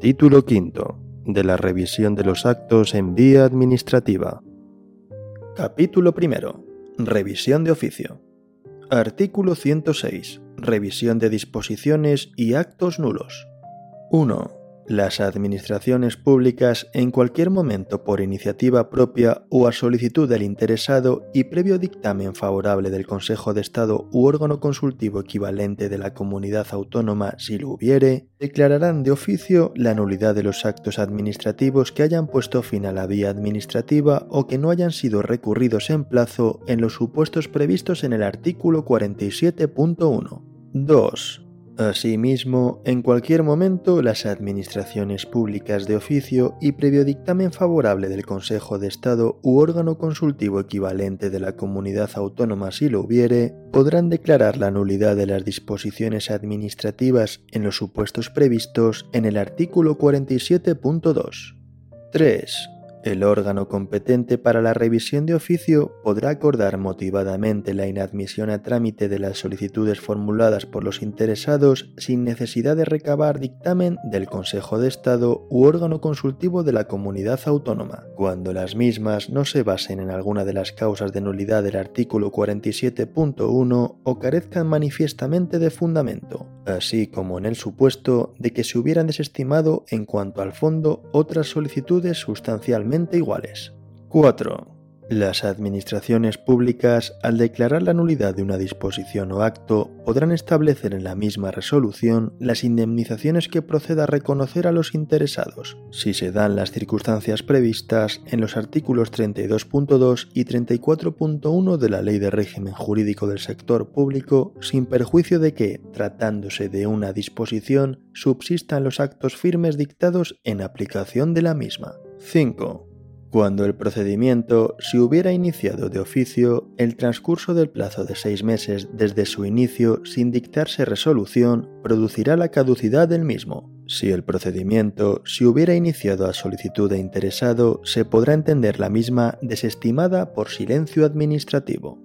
Título quinto de la revisión de los actos en vía administrativa. Capítulo primero. Revisión de oficio. Artículo 106. Revisión de disposiciones y actos nulos. 1. Las administraciones públicas en cualquier momento por iniciativa propia o a solicitud del interesado y previo dictamen favorable del Consejo de Estado u órgano consultivo equivalente de la comunidad autónoma si lo hubiere, declararán de oficio la nulidad de los actos administrativos que hayan puesto fin a la vía administrativa o que no hayan sido recurridos en plazo en los supuestos previstos en el artículo 47.1. 2 Asimismo, en cualquier momento, las administraciones públicas de oficio y previo dictamen favorable del Consejo de Estado u órgano consultivo equivalente de la comunidad autónoma si lo hubiere, podrán declarar la nulidad de las disposiciones administrativas en los supuestos previstos en el artículo 47.2. 3. El órgano competente para la revisión de oficio podrá acordar motivadamente la inadmisión a trámite de las solicitudes formuladas por los interesados sin necesidad de recabar dictamen del Consejo de Estado u órgano consultivo de la comunidad autónoma, cuando las mismas no se basen en alguna de las causas de nulidad del artículo 47.1 o carezcan manifiestamente de fundamento, así como en el supuesto de que se hubieran desestimado en cuanto al fondo otras solicitudes sustancialmente iguales. 4. Las administraciones públicas, al declarar la nulidad de una disposición o acto, podrán establecer en la misma resolución las indemnizaciones que proceda reconocer a los interesados, si se dan las circunstancias previstas en los artículos 32.2 y 34.1 de la Ley de Régimen Jurídico del Sector Público, sin perjuicio de que, tratándose de una disposición, subsistan los actos firmes dictados en aplicación de la misma. 5. Cuando el procedimiento se hubiera iniciado de oficio, el transcurso del plazo de seis meses desde su inicio sin dictarse resolución producirá la caducidad del mismo. Si el procedimiento se hubiera iniciado a solicitud de interesado, se podrá entender la misma desestimada por silencio administrativo.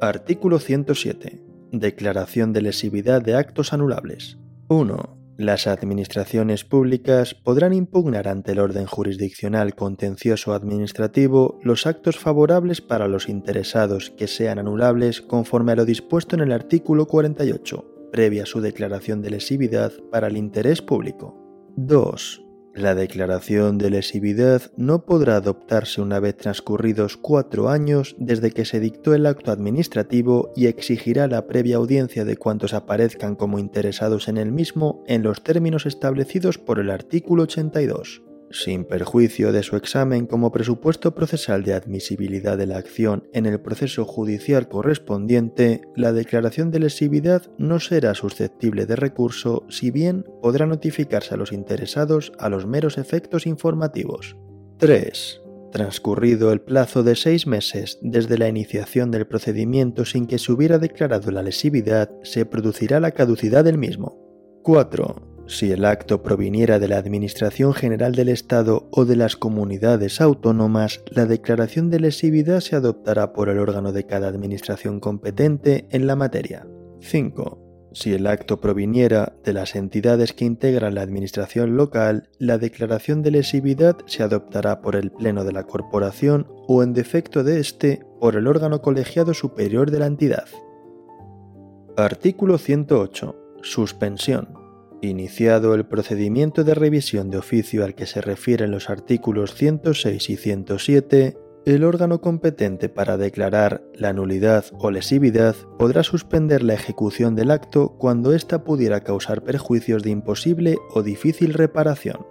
Artículo 107. Declaración de lesividad de actos anulables. 1. Las administraciones públicas podrán impugnar ante el orden jurisdiccional contencioso administrativo los actos favorables para los interesados que sean anulables conforme a lo dispuesto en el artículo 48, previa su declaración de lesividad para el interés público. 2. La declaración de lesividad no podrá adoptarse una vez transcurridos cuatro años desde que se dictó el acto administrativo y exigirá la previa audiencia de cuantos aparezcan como interesados en el mismo en los términos establecidos por el artículo 82 sin perjuicio de su examen como presupuesto procesal de admisibilidad de la acción en el proceso judicial correspondiente, la declaración de lesividad no será susceptible de recurso si bien podrá notificarse a los interesados a los meros efectos informativos. 3. Transcurrido el plazo de seis meses desde la iniciación del procedimiento sin que se hubiera declarado la lesividad, se producirá la caducidad del mismo. 4 si el acto proviniera de la Administración General del Estado o de las comunidades autónomas, la declaración de lesividad se adoptará por el órgano de cada administración competente en la materia. 5. Si el acto proviniera de las entidades que integran la administración local, la declaración de lesividad se adoptará por el Pleno de la Corporación o, en defecto de éste, por el órgano colegiado superior de la entidad. Artículo 108. Suspensión. Iniciado el procedimiento de revisión de oficio al que se refieren los artículos 106 y 107, el órgano competente para declarar la nulidad o lesividad podrá suspender la ejecución del acto cuando ésta pudiera causar perjuicios de imposible o difícil reparación.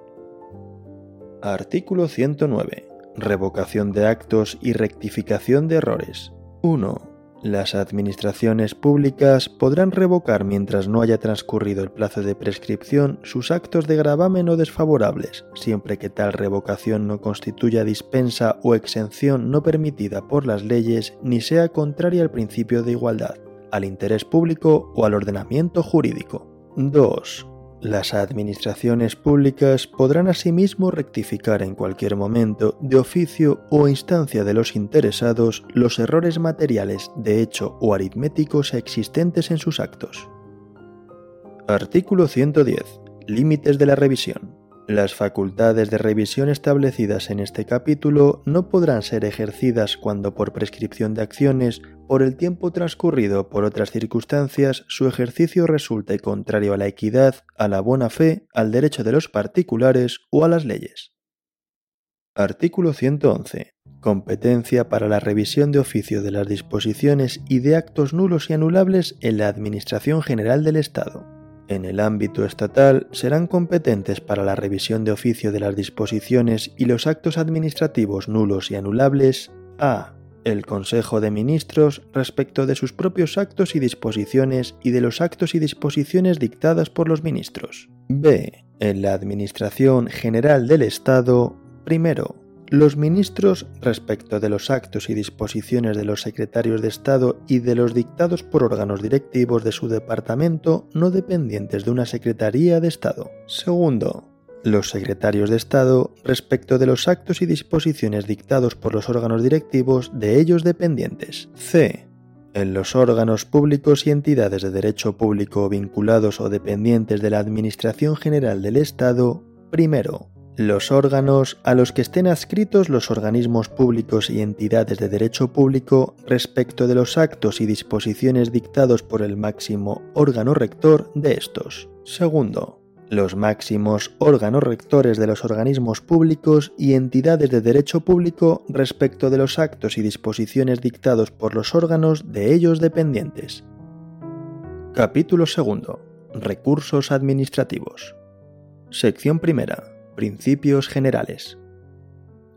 Artículo 109. Revocación de actos y rectificación de errores. 1. Las administraciones públicas podrán revocar mientras no haya transcurrido el plazo de prescripción sus actos de gravamen o desfavorables, siempre que tal revocación no constituya dispensa o exención no permitida por las leyes ni sea contraria al principio de igualdad, al interés público o al ordenamiento jurídico. 2. Las administraciones públicas podrán asimismo rectificar en cualquier momento, de oficio o instancia de los interesados, los errores materiales de hecho o aritméticos existentes en sus actos. Artículo 110. Límites de la revisión. Las facultades de revisión establecidas en este capítulo no podrán ser ejercidas cuando por prescripción de acciones, por el tiempo transcurrido por otras circunstancias, su ejercicio resulte contrario a la equidad, a la buena fe, al derecho de los particulares o a las leyes. Artículo 111. Competencia para la revisión de oficio de las disposiciones y de actos nulos y anulables en la Administración General del Estado en el ámbito estatal serán competentes para la revisión de oficio de las disposiciones y los actos administrativos nulos y anulables a. El Consejo de Ministros respecto de sus propios actos y disposiciones y de los actos y disposiciones dictadas por los ministros. b. En la Administración General del Estado, primero, los ministros, respecto de los actos y disposiciones de los secretarios de Estado y de los dictados por órganos directivos de su departamento no dependientes de una Secretaría de Estado. Segundo, los secretarios de Estado respecto de los actos y disposiciones dictados por los órganos directivos de ellos dependientes. C. En los órganos públicos y entidades de derecho público vinculados o dependientes de la Administración General del Estado, primero, los órganos a los que estén adscritos los organismos públicos y entidades de derecho público respecto de los actos y disposiciones dictados por el máximo órgano rector de estos. Segundo, los máximos órganos rectores de los organismos públicos y entidades de derecho público respecto de los actos y disposiciones dictados por los órganos de ellos dependientes. Capítulo segundo. Recursos administrativos. Sección primera Principios generales.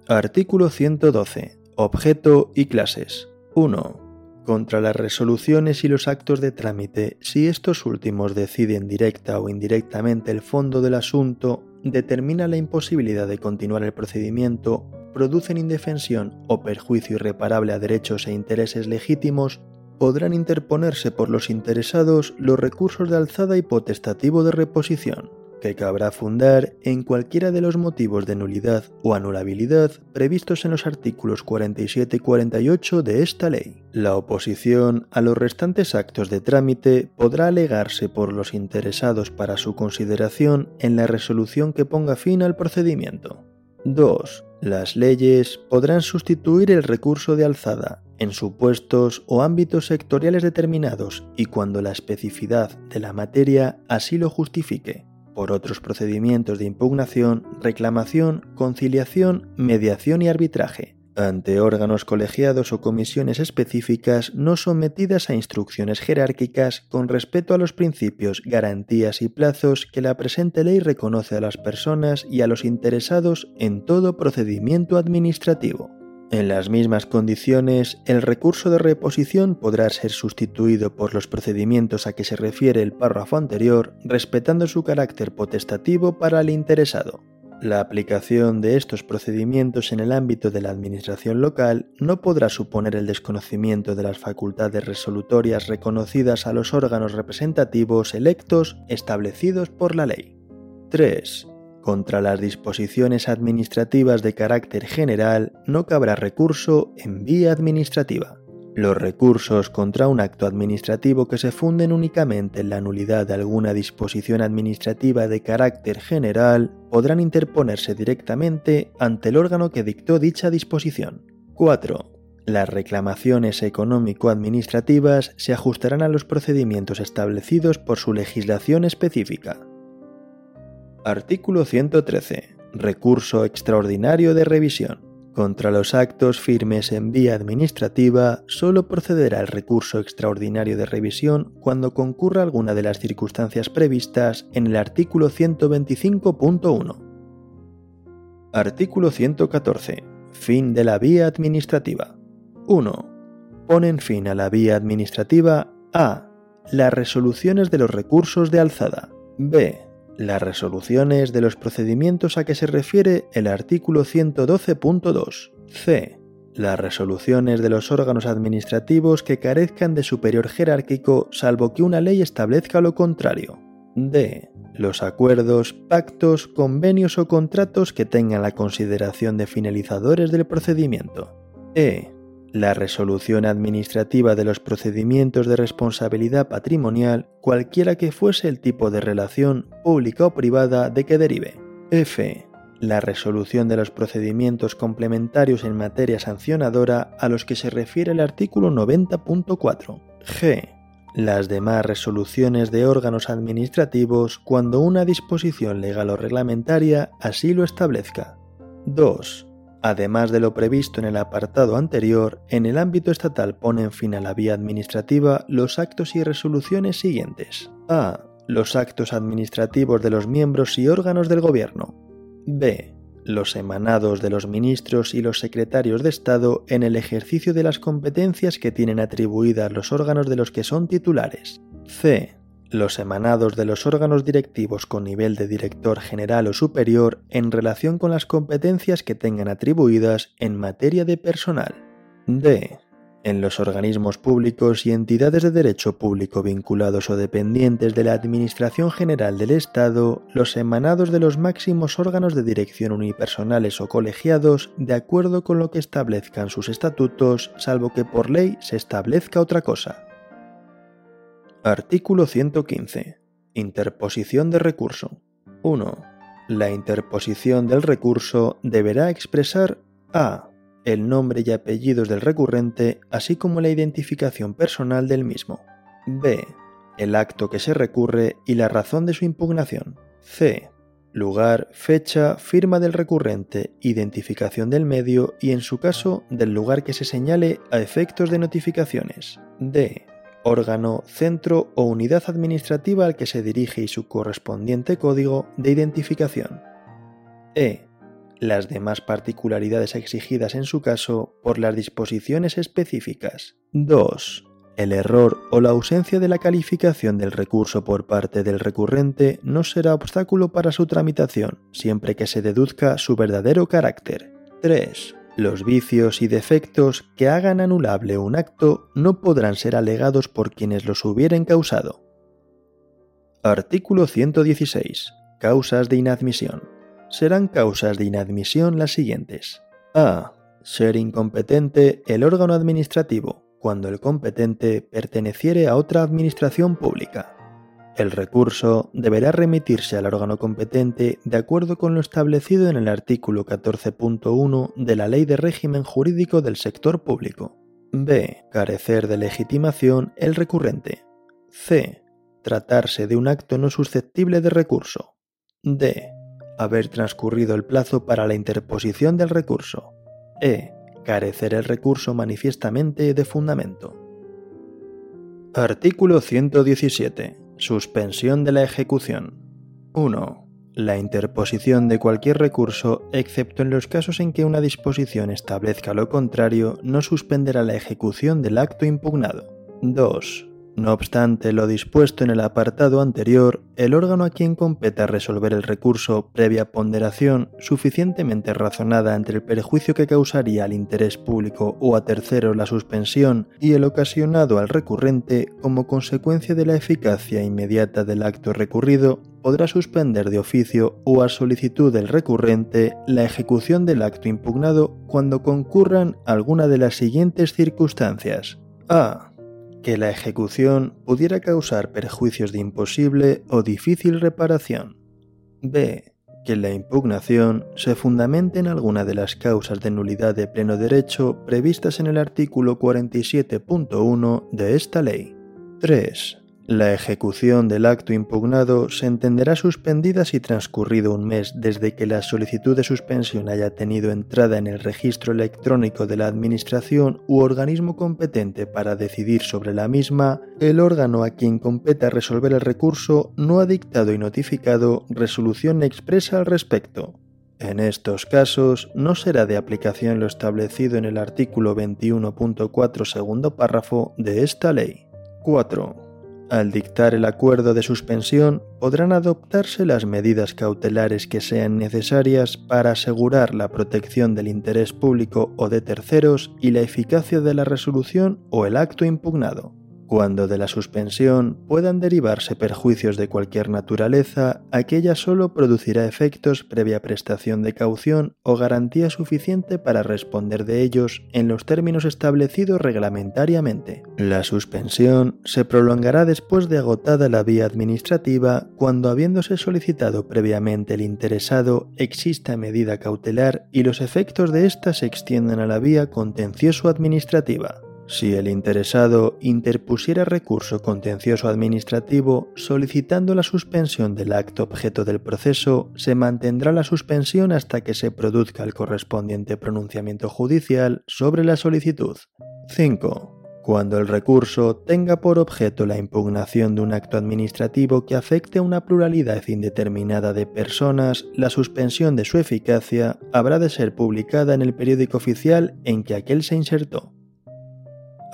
Artículo 112. Objeto y clases. 1. Contra las resoluciones y los actos de trámite, si estos últimos deciden directa o indirectamente el fondo del asunto, determina la imposibilidad de continuar el procedimiento, producen indefensión o perjuicio irreparable a derechos e intereses legítimos, podrán interponerse por los interesados los recursos de alzada y potestativo de reposición que cabrá fundar en cualquiera de los motivos de nulidad o anulabilidad previstos en los artículos 47 y 48 de esta ley. La oposición a los restantes actos de trámite podrá alegarse por los interesados para su consideración en la resolución que ponga fin al procedimiento. 2. Las leyes podrán sustituir el recurso de alzada en supuestos o ámbitos sectoriales determinados y cuando la especificidad de la materia así lo justifique por otros procedimientos de impugnación, reclamación, conciliación, mediación y arbitraje, ante órganos colegiados o comisiones específicas no sometidas a instrucciones jerárquicas con respeto a los principios, garantías y plazos que la presente ley reconoce a las personas y a los interesados en todo procedimiento administrativo. En las mismas condiciones, el recurso de reposición podrá ser sustituido por los procedimientos a que se refiere el párrafo anterior, respetando su carácter potestativo para el interesado. La aplicación de estos procedimientos en el ámbito de la administración local no podrá suponer el desconocimiento de las facultades resolutorias reconocidas a los órganos representativos electos establecidos por la ley. 3. Contra las disposiciones administrativas de carácter general no cabrá recurso en vía administrativa. Los recursos contra un acto administrativo que se funden únicamente en la nulidad de alguna disposición administrativa de carácter general podrán interponerse directamente ante el órgano que dictó dicha disposición. 4. Las reclamaciones económico-administrativas se ajustarán a los procedimientos establecidos por su legislación específica. Artículo 113. Recurso extraordinario de revisión. Contra los actos firmes en vía administrativa, solo procederá el recurso extraordinario de revisión cuando concurra alguna de las circunstancias previstas en el artículo 125.1. Artículo 114. Fin de la vía administrativa. 1. Ponen fin a la vía administrativa a. Las resoluciones de los recursos de alzada. b las resoluciones de los procedimientos a que se refiere el artículo 112.2. C. Las resoluciones de los órganos administrativos que carezcan de superior jerárquico salvo que una ley establezca lo contrario. D. Los acuerdos, pactos, convenios o contratos que tengan la consideración de finalizadores del procedimiento. E la resolución administrativa de los procedimientos de responsabilidad patrimonial, cualquiera que fuese el tipo de relación pública o privada de que derive. F. La resolución de los procedimientos complementarios en materia sancionadora a los que se refiere el artículo 90.4. G. Las demás resoluciones de órganos administrativos cuando una disposición legal o reglamentaria así lo establezca. 2 Además de lo previsto en el apartado anterior, en el ámbito estatal ponen fin a la vía administrativa los actos y resoluciones siguientes. A. Los actos administrativos de los miembros y órganos del Gobierno. B. Los emanados de los ministros y los secretarios de Estado en el ejercicio de las competencias que tienen atribuidas los órganos de los que son titulares. C los emanados de los órganos directivos con nivel de director general o superior en relación con las competencias que tengan atribuidas en materia de personal. D. En los organismos públicos y entidades de derecho público vinculados o dependientes de la Administración General del Estado, los emanados de los máximos órganos de dirección unipersonales o colegiados de acuerdo con lo que establezcan sus estatutos, salvo que por ley se establezca otra cosa. Artículo 115. Interposición de recurso. 1. La interposición del recurso deberá expresar a. el nombre y apellidos del recurrente, así como la identificación personal del mismo. b. el acto que se recurre y la razón de su impugnación. c. lugar, fecha, firma del recurrente, identificación del medio y, en su caso, del lugar que se señale a efectos de notificaciones. d órgano, centro o unidad administrativa al que se dirige y su correspondiente código de identificación. E. Las demás particularidades exigidas en su caso por las disposiciones específicas. 2. El error o la ausencia de la calificación del recurso por parte del recurrente no será obstáculo para su tramitación, siempre que se deduzca su verdadero carácter. 3. Los vicios y defectos que hagan anulable un acto no podrán ser alegados por quienes los hubieren causado. Artículo 116. Causas de inadmisión. Serán causas de inadmisión las siguientes. A. Ser incompetente el órgano administrativo, cuando el competente perteneciere a otra administración pública. El recurso deberá remitirse al órgano competente de acuerdo con lo establecido en el artículo 14.1 de la Ley de Régimen Jurídico del Sector Público. B. Carecer de legitimación el recurrente. C. Tratarse de un acto no susceptible de recurso. D. Haber transcurrido el plazo para la interposición del recurso. E. Carecer el recurso manifiestamente de fundamento. Artículo 117. Suspensión de la ejecución. 1. La interposición de cualquier recurso, excepto en los casos en que una disposición establezca lo contrario, no suspenderá la ejecución del acto impugnado. 2. No obstante lo dispuesto en el apartado anterior, el órgano a quien competa resolver el recurso previa ponderación suficientemente razonada entre el perjuicio que causaría al interés público o a tercero la suspensión y el ocasionado al recurrente como consecuencia de la eficacia inmediata del acto recurrido, podrá suspender de oficio o a solicitud del recurrente la ejecución del acto impugnado cuando concurran alguna de las siguientes circunstancias. A que la ejecución pudiera causar perjuicios de imposible o difícil reparación. B. Que la impugnación se fundamente en alguna de las causas de nulidad de pleno derecho previstas en el artículo 47.1 de esta ley. 3. La ejecución del acto impugnado se entenderá suspendida si transcurrido un mes desde que la solicitud de suspensión haya tenido entrada en el registro electrónico de la Administración u organismo competente para decidir sobre la misma, el órgano a quien competa resolver el recurso no ha dictado y notificado resolución expresa al respecto. En estos casos no será de aplicación lo establecido en el artículo 21.4 segundo párrafo de esta ley. 4 al dictar el acuerdo de suspensión, podrán adoptarse las medidas cautelares que sean necesarias para asegurar la protección del interés público o de terceros y la eficacia de la resolución o el acto impugnado. Cuando de la suspensión puedan derivarse perjuicios de cualquier naturaleza, aquella solo producirá efectos previa prestación de caución o garantía suficiente para responder de ellos en los términos establecidos reglamentariamente. La suspensión se prolongará después de agotada la vía administrativa cuando habiéndose solicitado previamente el interesado exista medida cautelar y los efectos de ésta se extiendan a la vía contencioso administrativa. Si el interesado interpusiera recurso contencioso administrativo solicitando la suspensión del acto objeto del proceso, se mantendrá la suspensión hasta que se produzca el correspondiente pronunciamiento judicial sobre la solicitud. 5. Cuando el recurso tenga por objeto la impugnación de un acto administrativo que afecte a una pluralidad indeterminada de personas, la suspensión de su eficacia habrá de ser publicada en el periódico oficial en que aquel se insertó.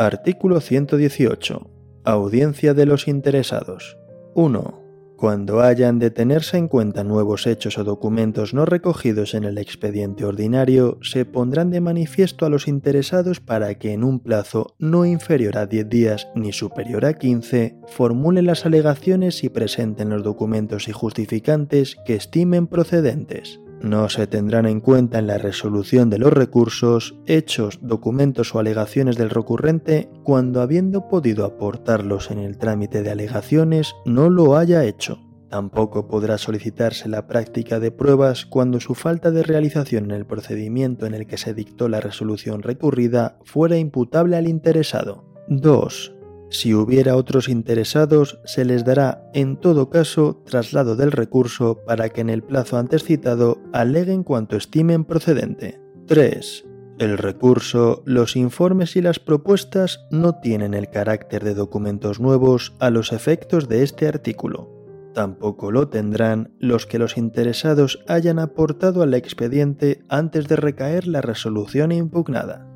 Artículo 118. Audiencia de los interesados. 1. Cuando hayan de tenerse en cuenta nuevos hechos o documentos no recogidos en el expediente ordinario, se pondrán de manifiesto a los interesados para que en un plazo no inferior a 10 días ni superior a 15 formulen las alegaciones y presenten los documentos y justificantes que estimen procedentes. No se tendrán en cuenta en la resolución de los recursos hechos, documentos o alegaciones del recurrente cuando habiendo podido aportarlos en el trámite de alegaciones no lo haya hecho. Tampoco podrá solicitarse la práctica de pruebas cuando su falta de realización en el procedimiento en el que se dictó la resolución recurrida fuera imputable al interesado. 2. Si hubiera otros interesados, se les dará, en todo caso, traslado del recurso para que en el plazo antes citado aleguen cuanto estimen procedente. 3. El recurso, los informes y las propuestas no tienen el carácter de documentos nuevos a los efectos de este artículo. Tampoco lo tendrán los que los interesados hayan aportado al expediente antes de recaer la resolución impugnada.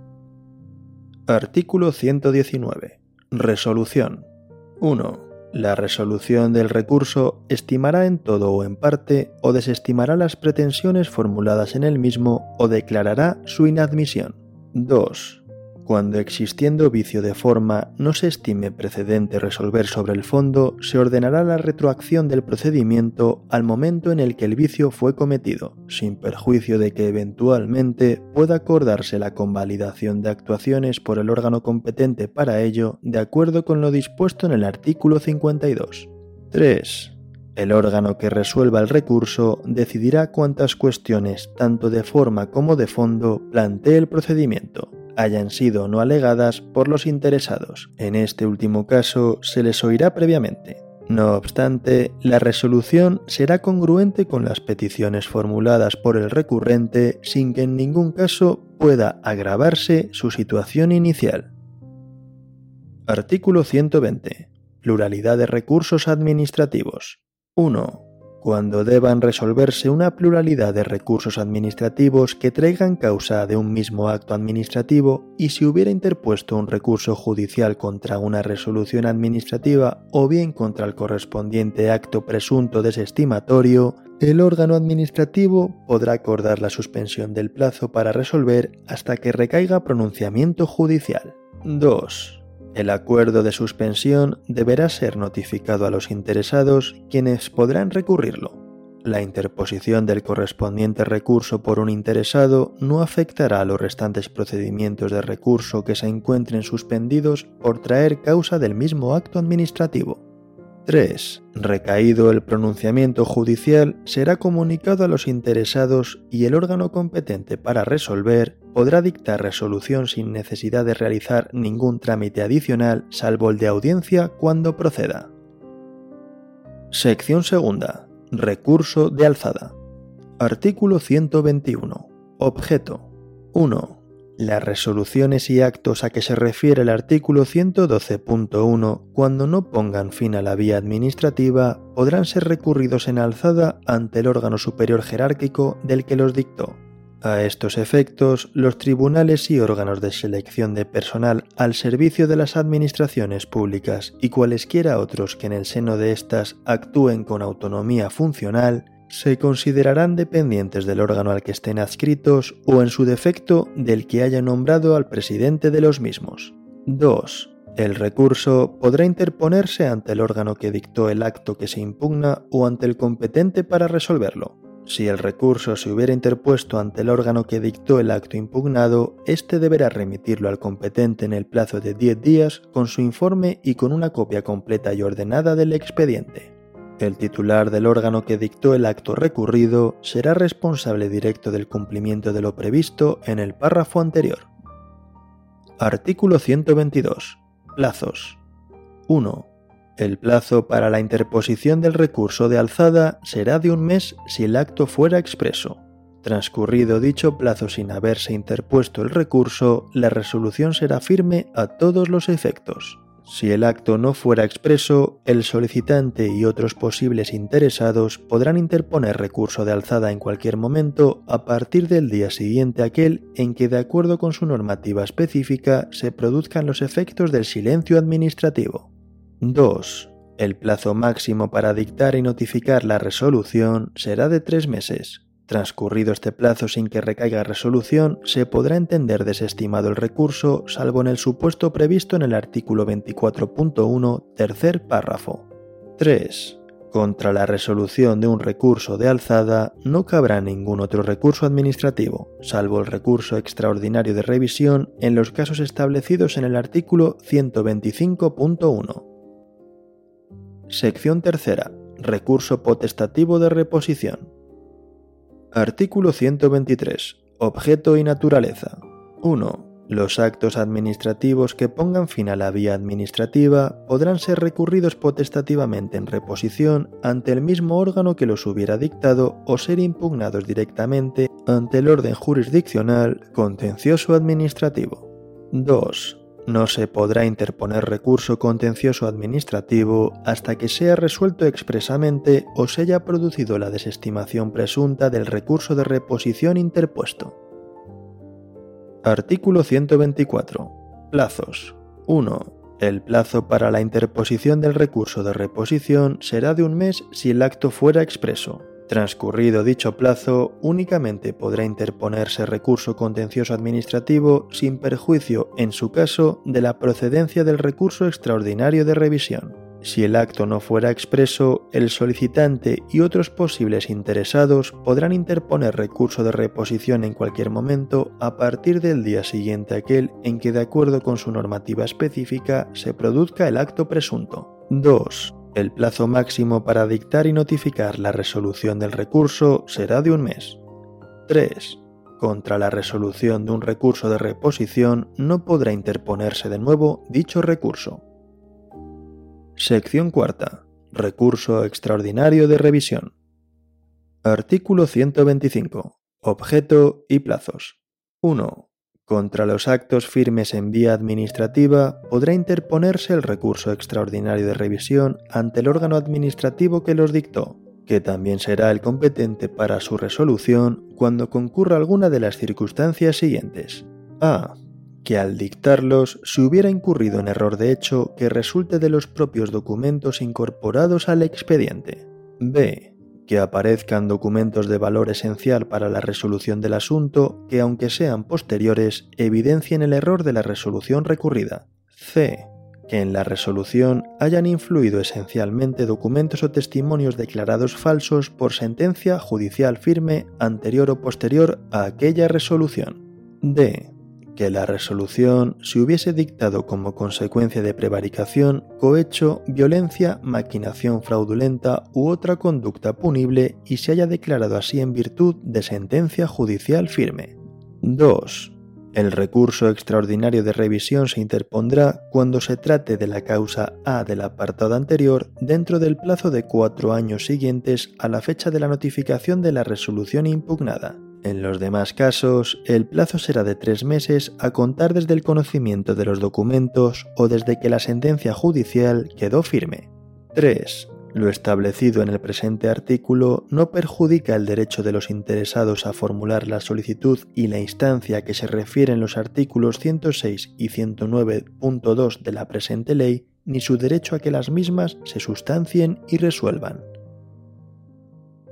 Artículo 119. Resolución. 1. La resolución del recurso estimará en todo o en parte o desestimará las pretensiones formuladas en el mismo o declarará su inadmisión. 2 cuando existiendo vicio de forma no se estime precedente resolver sobre el fondo, se ordenará la retroacción del procedimiento al momento en el que el vicio fue cometido, sin perjuicio de que eventualmente pueda acordarse la convalidación de actuaciones por el órgano competente para ello, de acuerdo con lo dispuesto en el artículo 52. 3. El órgano que resuelva el recurso decidirá cuántas cuestiones, tanto de forma como de fondo, plantee el procedimiento hayan sido no alegadas por los interesados. En este último caso se les oirá previamente. No obstante, la resolución será congruente con las peticiones formuladas por el recurrente sin que en ningún caso pueda agravarse su situación inicial. Artículo 120. Pluralidad de recursos administrativos. 1 cuando deban resolverse una pluralidad de recursos administrativos que traigan causa de un mismo acto administrativo y si hubiera interpuesto un recurso judicial contra una resolución administrativa o bien contra el correspondiente acto presunto desestimatorio, el órgano administrativo podrá acordar la suspensión del plazo para resolver hasta que recaiga pronunciamiento judicial. 2. El acuerdo de suspensión deberá ser notificado a los interesados quienes podrán recurrirlo. La interposición del correspondiente recurso por un interesado no afectará a los restantes procedimientos de recurso que se encuentren suspendidos por traer causa del mismo acto administrativo. 3. Recaído el pronunciamiento judicial, será comunicado a los interesados y el órgano competente para resolver podrá dictar resolución sin necesidad de realizar ningún trámite adicional salvo el de audiencia cuando proceda. Sección segunda. Recurso de alzada. Artículo 121. Objeto. 1. Las resoluciones y actos a que se refiere el artículo 112.1, cuando no pongan fin a la vía administrativa, podrán ser recurridos en alzada ante el órgano superior jerárquico del que los dictó. A estos efectos, los tribunales y órganos de selección de personal al servicio de las administraciones públicas y cualesquiera otros que en el seno de éstas actúen con autonomía funcional se considerarán dependientes del órgano al que estén adscritos o en su defecto del que haya nombrado al presidente de los mismos. 2. El recurso podrá interponerse ante el órgano que dictó el acto que se impugna o ante el competente para resolverlo. Si el recurso se hubiera interpuesto ante el órgano que dictó el acto impugnado, éste deberá remitirlo al competente en el plazo de 10 días con su informe y con una copia completa y ordenada del expediente. El titular del órgano que dictó el acto recurrido será responsable directo del cumplimiento de lo previsto en el párrafo anterior. Artículo 122. Plazos. 1. El plazo para la interposición del recurso de alzada será de un mes si el acto fuera expreso. Transcurrido dicho plazo sin haberse interpuesto el recurso, la resolución será firme a todos los efectos. Si el acto no fuera expreso, el solicitante y otros posibles interesados podrán interponer recurso de alzada en cualquier momento a partir del día siguiente aquel en que, de acuerdo con su normativa específica, se produzcan los efectos del silencio administrativo. 2. El plazo máximo para dictar y notificar la resolución será de tres meses, Transcurrido este plazo sin que recaiga resolución, se podrá entender desestimado el recurso, salvo en el supuesto previsto en el artículo 24.1, tercer párrafo. 3. Contra la resolución de un recurso de alzada no cabrá ningún otro recurso administrativo, salvo el recurso extraordinario de revisión en los casos establecidos en el artículo 125.1. Sección tercera. Recurso potestativo de reposición. Artículo 123. Objeto y naturaleza. 1. Los actos administrativos que pongan fin a la vía administrativa podrán ser recurridos potestativamente en reposición ante el mismo órgano que los hubiera dictado o ser impugnados directamente ante el orden jurisdiccional contencioso administrativo. 2. No se podrá interponer recurso contencioso administrativo hasta que sea resuelto expresamente o se haya producido la desestimación presunta del recurso de reposición interpuesto. Artículo 124. Plazos. 1. El plazo para la interposición del recurso de reposición será de un mes si el acto fuera expreso. Transcurrido dicho plazo, únicamente podrá interponerse recurso contencioso administrativo sin perjuicio, en su caso, de la procedencia del recurso extraordinario de revisión. Si el acto no fuera expreso, el solicitante y otros posibles interesados podrán interponer recurso de reposición en cualquier momento a partir del día siguiente aquel en que, de acuerdo con su normativa específica, se produzca el acto presunto. 2. El plazo máximo para dictar y notificar la resolución del recurso será de un mes. 3. Contra la resolución de un recurso de reposición no podrá interponerse de nuevo dicho recurso. Sección cuarta. Recurso extraordinario de revisión. Artículo 125. Objeto y plazos. 1. Contra los actos firmes en vía administrativa podrá interponerse el recurso extraordinario de revisión ante el órgano administrativo que los dictó, que también será el competente para su resolución cuando concurra alguna de las circunstancias siguientes. A. Que al dictarlos se hubiera incurrido en error de hecho que resulte de los propios documentos incorporados al expediente. B que aparezcan documentos de valor esencial para la resolución del asunto que, aunque sean posteriores, evidencien el error de la resolución recurrida. C. Que en la resolución hayan influido esencialmente documentos o testimonios declarados falsos por sentencia judicial firme anterior o posterior a aquella resolución. D que la resolución se hubiese dictado como consecuencia de prevaricación, cohecho, violencia, maquinación fraudulenta u otra conducta punible y se haya declarado así en virtud de sentencia judicial firme. 2. El recurso extraordinario de revisión se interpondrá cuando se trate de la causa A del apartado anterior dentro del plazo de cuatro años siguientes a la fecha de la notificación de la resolución impugnada. En los demás casos, el plazo será de tres meses a contar desde el conocimiento de los documentos o desde que la sentencia judicial quedó firme. 3. Lo establecido en el presente artículo no perjudica el derecho de los interesados a formular la solicitud y la instancia que se refieren los artículos 106 y 109.2 de la presente ley, ni su derecho a que las mismas se sustancien y resuelvan.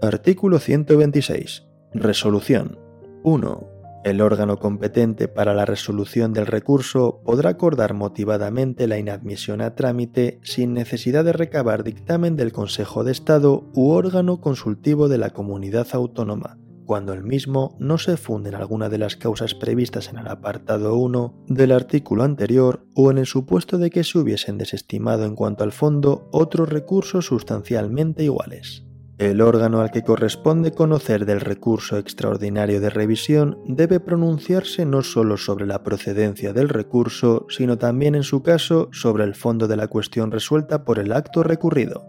Artículo 126. Resolución. 1. El órgano competente para la resolución del recurso podrá acordar motivadamente la inadmisión a trámite sin necesidad de recabar dictamen del Consejo de Estado u órgano consultivo de la comunidad autónoma, cuando el mismo no se funde en alguna de las causas previstas en el apartado 1 del artículo anterior o en el supuesto de que se hubiesen desestimado en cuanto al fondo otros recursos sustancialmente iguales. El órgano al que corresponde conocer del recurso extraordinario de revisión debe pronunciarse no solo sobre la procedencia del recurso, sino también en su caso sobre el fondo de la cuestión resuelta por el acto recurrido.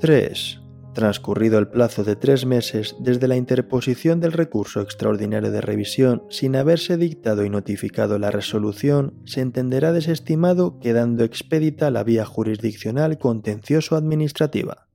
3. Transcurrido el plazo de tres meses desde la interposición del recurso extraordinario de revisión sin haberse dictado y notificado la resolución, se entenderá desestimado quedando expedita la vía jurisdiccional contencioso-administrativa.